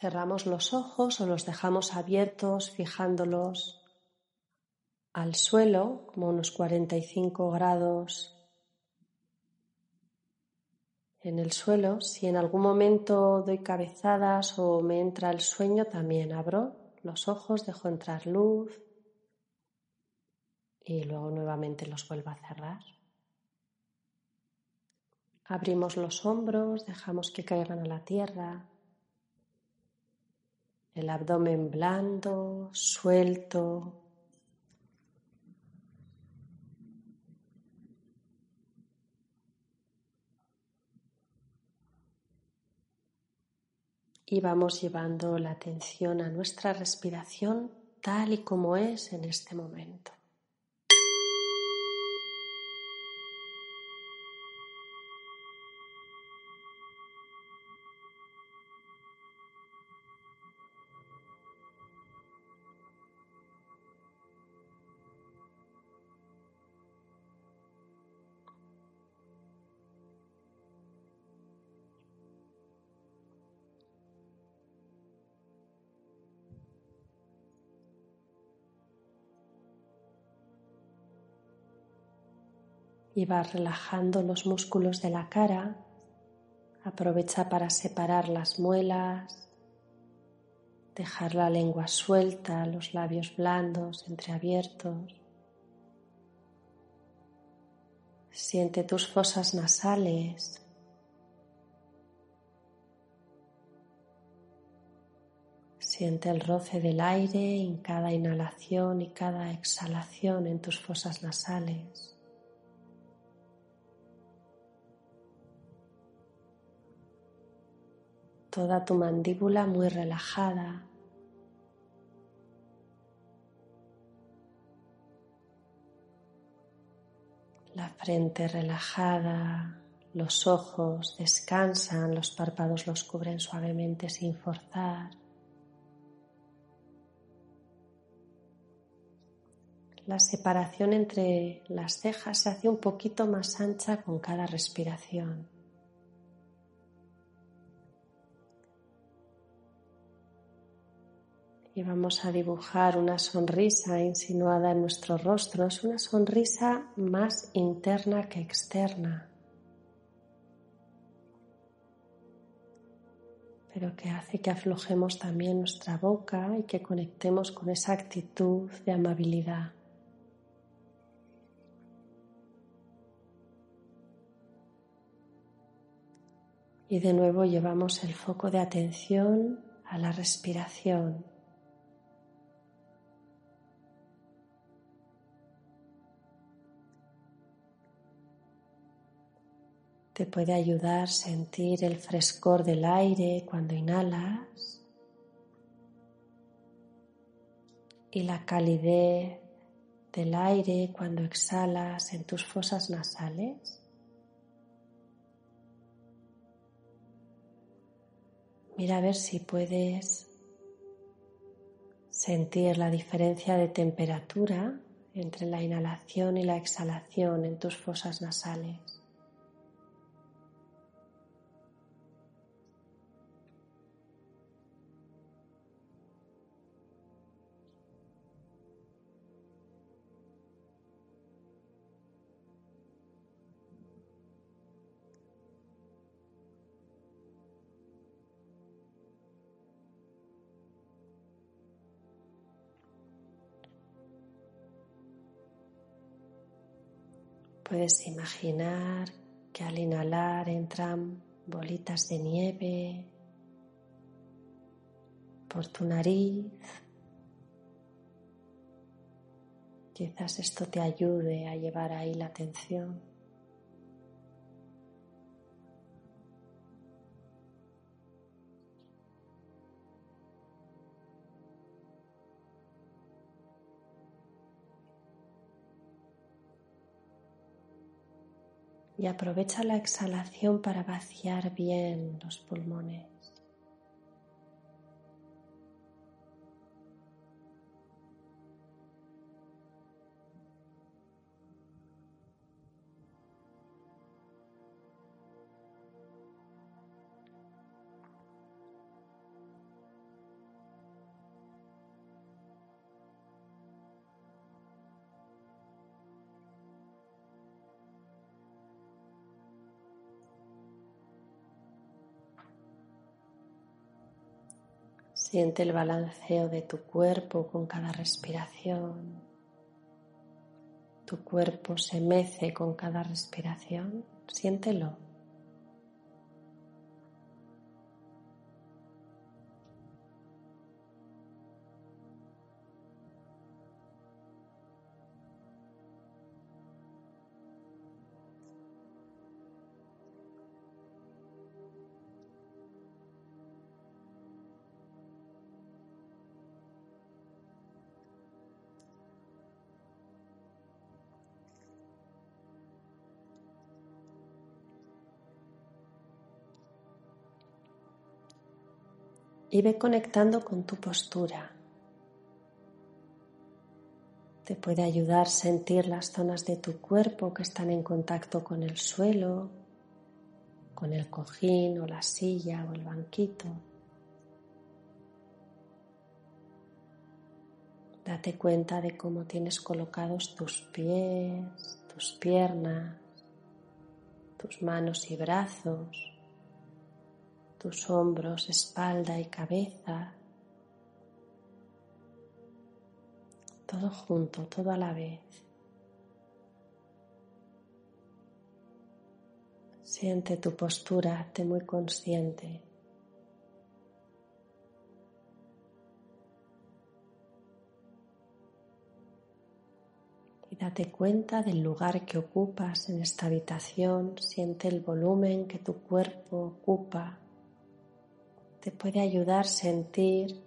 Cerramos los ojos o los dejamos abiertos fijándolos al suelo como unos 45 grados en el suelo. Si en algún momento doy cabezadas o me entra el sueño, también abro los ojos, dejo entrar luz y luego nuevamente los vuelvo a cerrar. Abrimos los hombros, dejamos que caigan a la tierra. El abdomen blando, suelto, y vamos llevando la atención a nuestra respiración tal y como es en este momento. Y vas relajando los músculos de la cara. Aprovecha para separar las muelas, dejar la lengua suelta, los labios blandos, entreabiertos. Siente tus fosas nasales. Siente el roce del aire en cada inhalación y cada exhalación en tus fosas nasales. Toda tu mandíbula muy relajada. La frente relajada, los ojos descansan, los párpados los cubren suavemente sin forzar. La separación entre las cejas se hace un poquito más ancha con cada respiración. Y vamos a dibujar una sonrisa insinuada en nuestro rostro. Es una sonrisa más interna que externa, pero que hace que aflojemos también nuestra boca y que conectemos con esa actitud de amabilidad. Y de nuevo llevamos el foco de atención a la respiración. Te puede ayudar sentir el frescor del aire cuando inhalas y la calidez del aire cuando exhalas en tus fosas nasales. Mira a ver si puedes sentir la diferencia de temperatura entre la inhalación y la exhalación en tus fosas nasales. Puedes imaginar que al inhalar entran bolitas de nieve por tu nariz. Quizás esto te ayude a llevar ahí la atención. Y aprovecha la exhalación para vaciar bien los pulmones. Siente el balanceo de tu cuerpo con cada respiración. Tu cuerpo se mece con cada respiración. Siéntelo. Y ve conectando con tu postura. Te puede ayudar sentir las zonas de tu cuerpo que están en contacto con el suelo, con el cojín o la silla o el banquito. Date cuenta de cómo tienes colocados tus pies, tus piernas, tus manos y brazos tus hombros, espalda y cabeza, todo junto, todo a la vez. Siente tu postura, hazte muy consciente. Y date cuenta del lugar que ocupas en esta habitación, siente el volumen que tu cuerpo ocupa te puede ayudar a sentir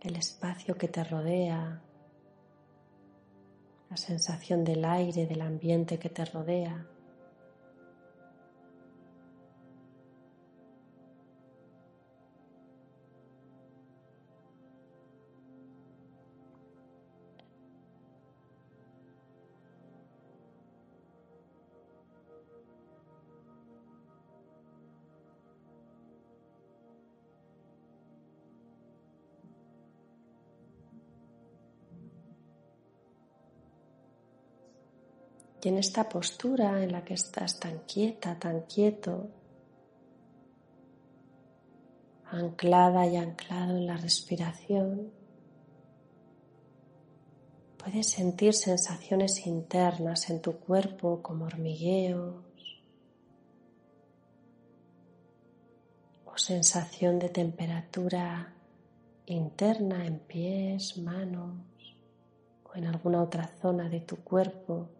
el espacio que te rodea, la sensación del aire, del ambiente que te rodea. Y en esta postura en la que estás tan quieta, tan quieto, anclada y anclado en la respiración, puedes sentir sensaciones internas en tu cuerpo como hormigueos o sensación de temperatura interna en pies, manos o en alguna otra zona de tu cuerpo.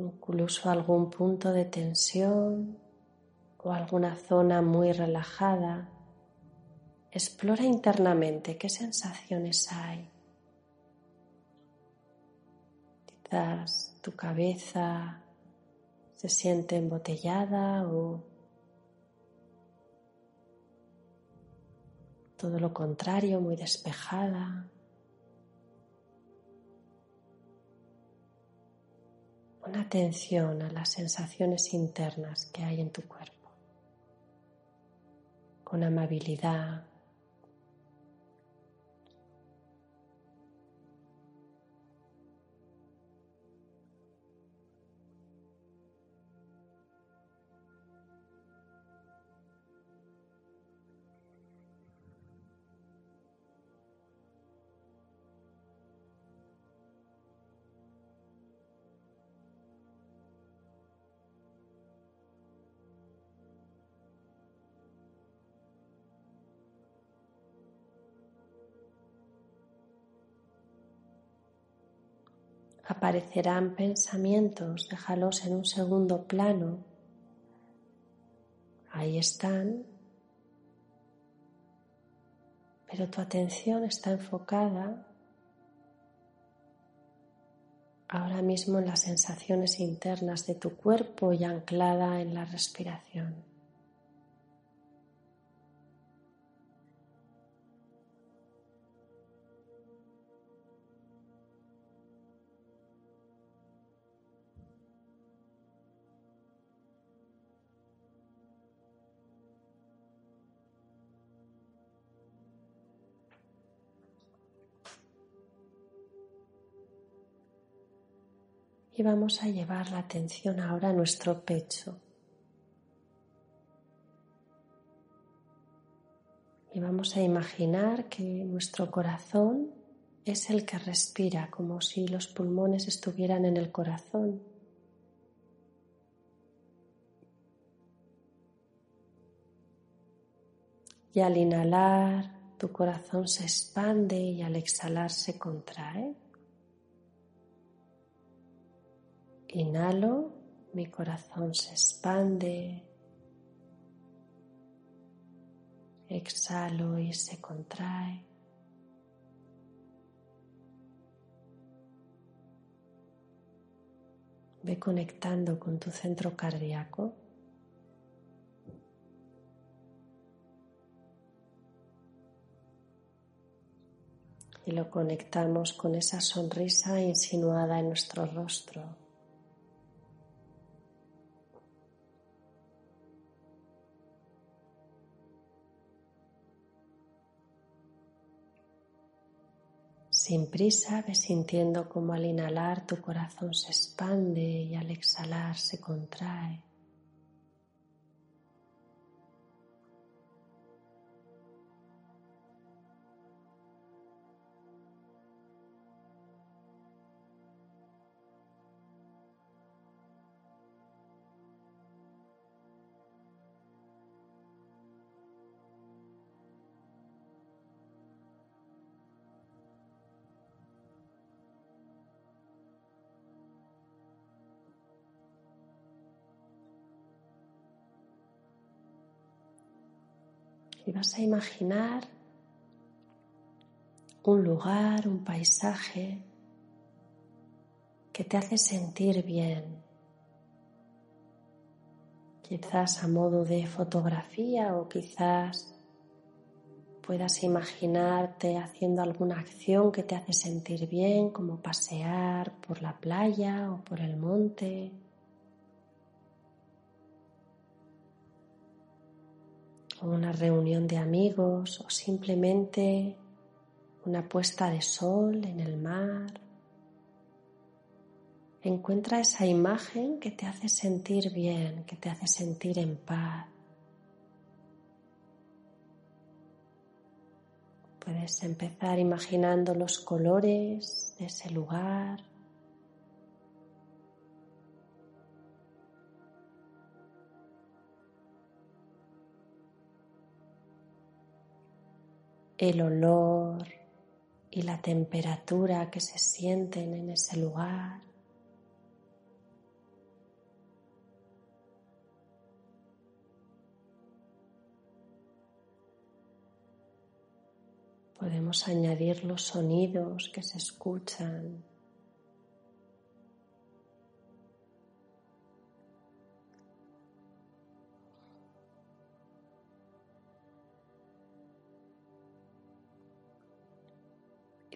Incluso algún punto de tensión o alguna zona muy relajada. Explora internamente qué sensaciones hay. Quizás tu cabeza se siente embotellada o todo lo contrario, muy despejada. Pon atención a las sensaciones internas que hay en tu cuerpo, con amabilidad, aparecerán pensamientos, déjalos en un segundo plano. Ahí están, pero tu atención está enfocada ahora mismo en las sensaciones internas de tu cuerpo y anclada en la respiración. Y vamos a llevar la atención ahora a nuestro pecho. Y vamos a imaginar que nuestro corazón es el que respira, como si los pulmones estuvieran en el corazón. Y al inhalar, tu corazón se expande y al exhalar se contrae. Inhalo, mi corazón se expande. Exhalo y se contrae. Ve conectando con tu centro cardíaco. Y lo conectamos con esa sonrisa insinuada en nuestro rostro. Sin prisa ves sintiendo como al inhalar tu corazón se expande y al exhalar se contrae. Y vas a imaginar un lugar, un paisaje que te hace sentir bien. Quizás a modo de fotografía o quizás puedas imaginarte haciendo alguna acción que te hace sentir bien, como pasear por la playa o por el monte. Una reunión de amigos o simplemente una puesta de sol en el mar. Encuentra esa imagen que te hace sentir bien, que te hace sentir en paz. Puedes empezar imaginando los colores de ese lugar, el olor y la temperatura que se sienten en ese lugar. Podemos añadir los sonidos que se escuchan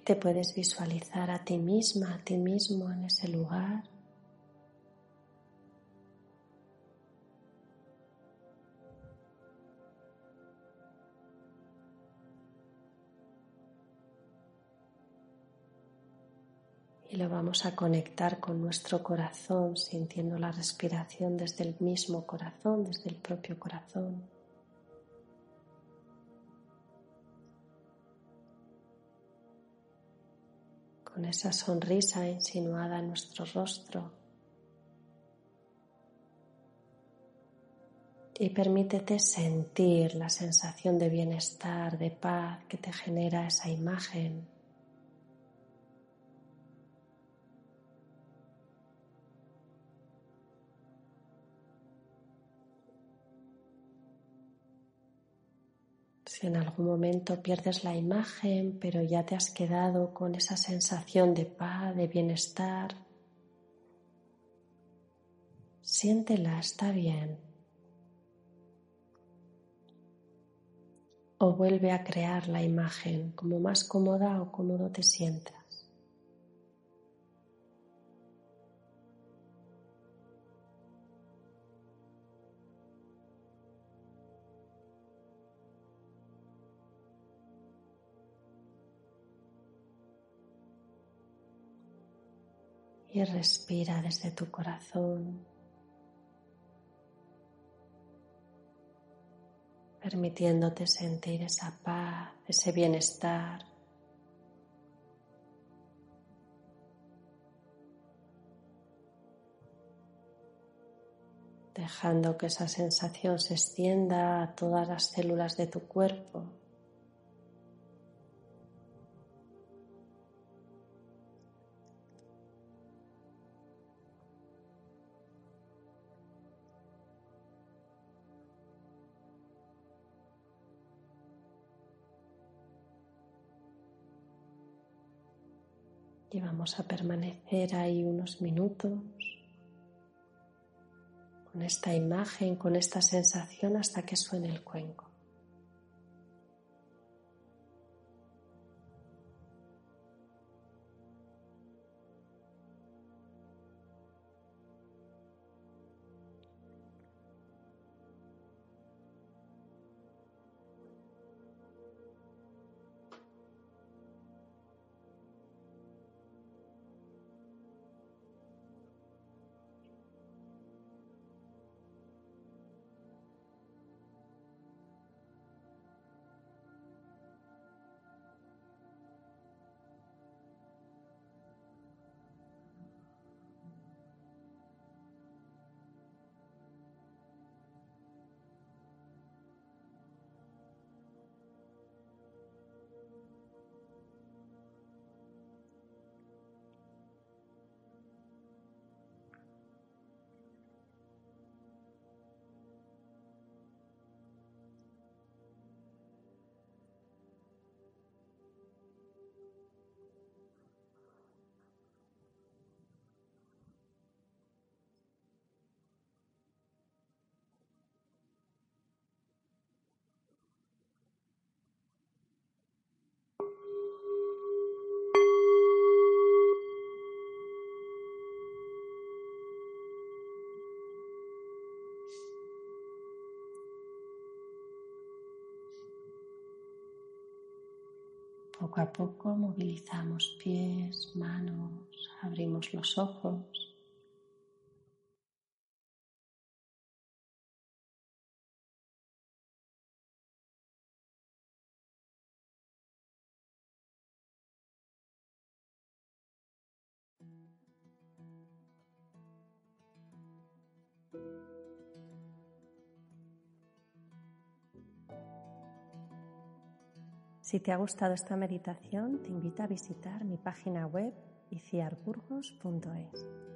te puedes visualizar a ti misma, a ti mismo en ese lugar. Y lo vamos a conectar con nuestro corazón, sintiendo la respiración desde el mismo corazón, desde el propio corazón. Con esa sonrisa insinuada en nuestro rostro. Y permítete sentir la sensación de bienestar, de paz que te genera esa imagen. Si en algún momento pierdes la imagen, pero ya te has quedado con esa sensación de paz, de bienestar, siéntela, está bien. O vuelve a crear la imagen como más cómoda o cómodo te sientas. Y respira desde tu corazón. permitiéndote sentir esa paz, ese bienestar. Dejando que esa sensación se extienda a todas las células de tu cuerpo. Y vamos a permanecer ahí unos minutos con esta imagen, con esta sensación hasta que suene el cuenco. Poco a poco movilizamos pies, manos, abrimos los ojos. Si te ha gustado esta meditación, te invito a visitar mi página web iciarburgos.es.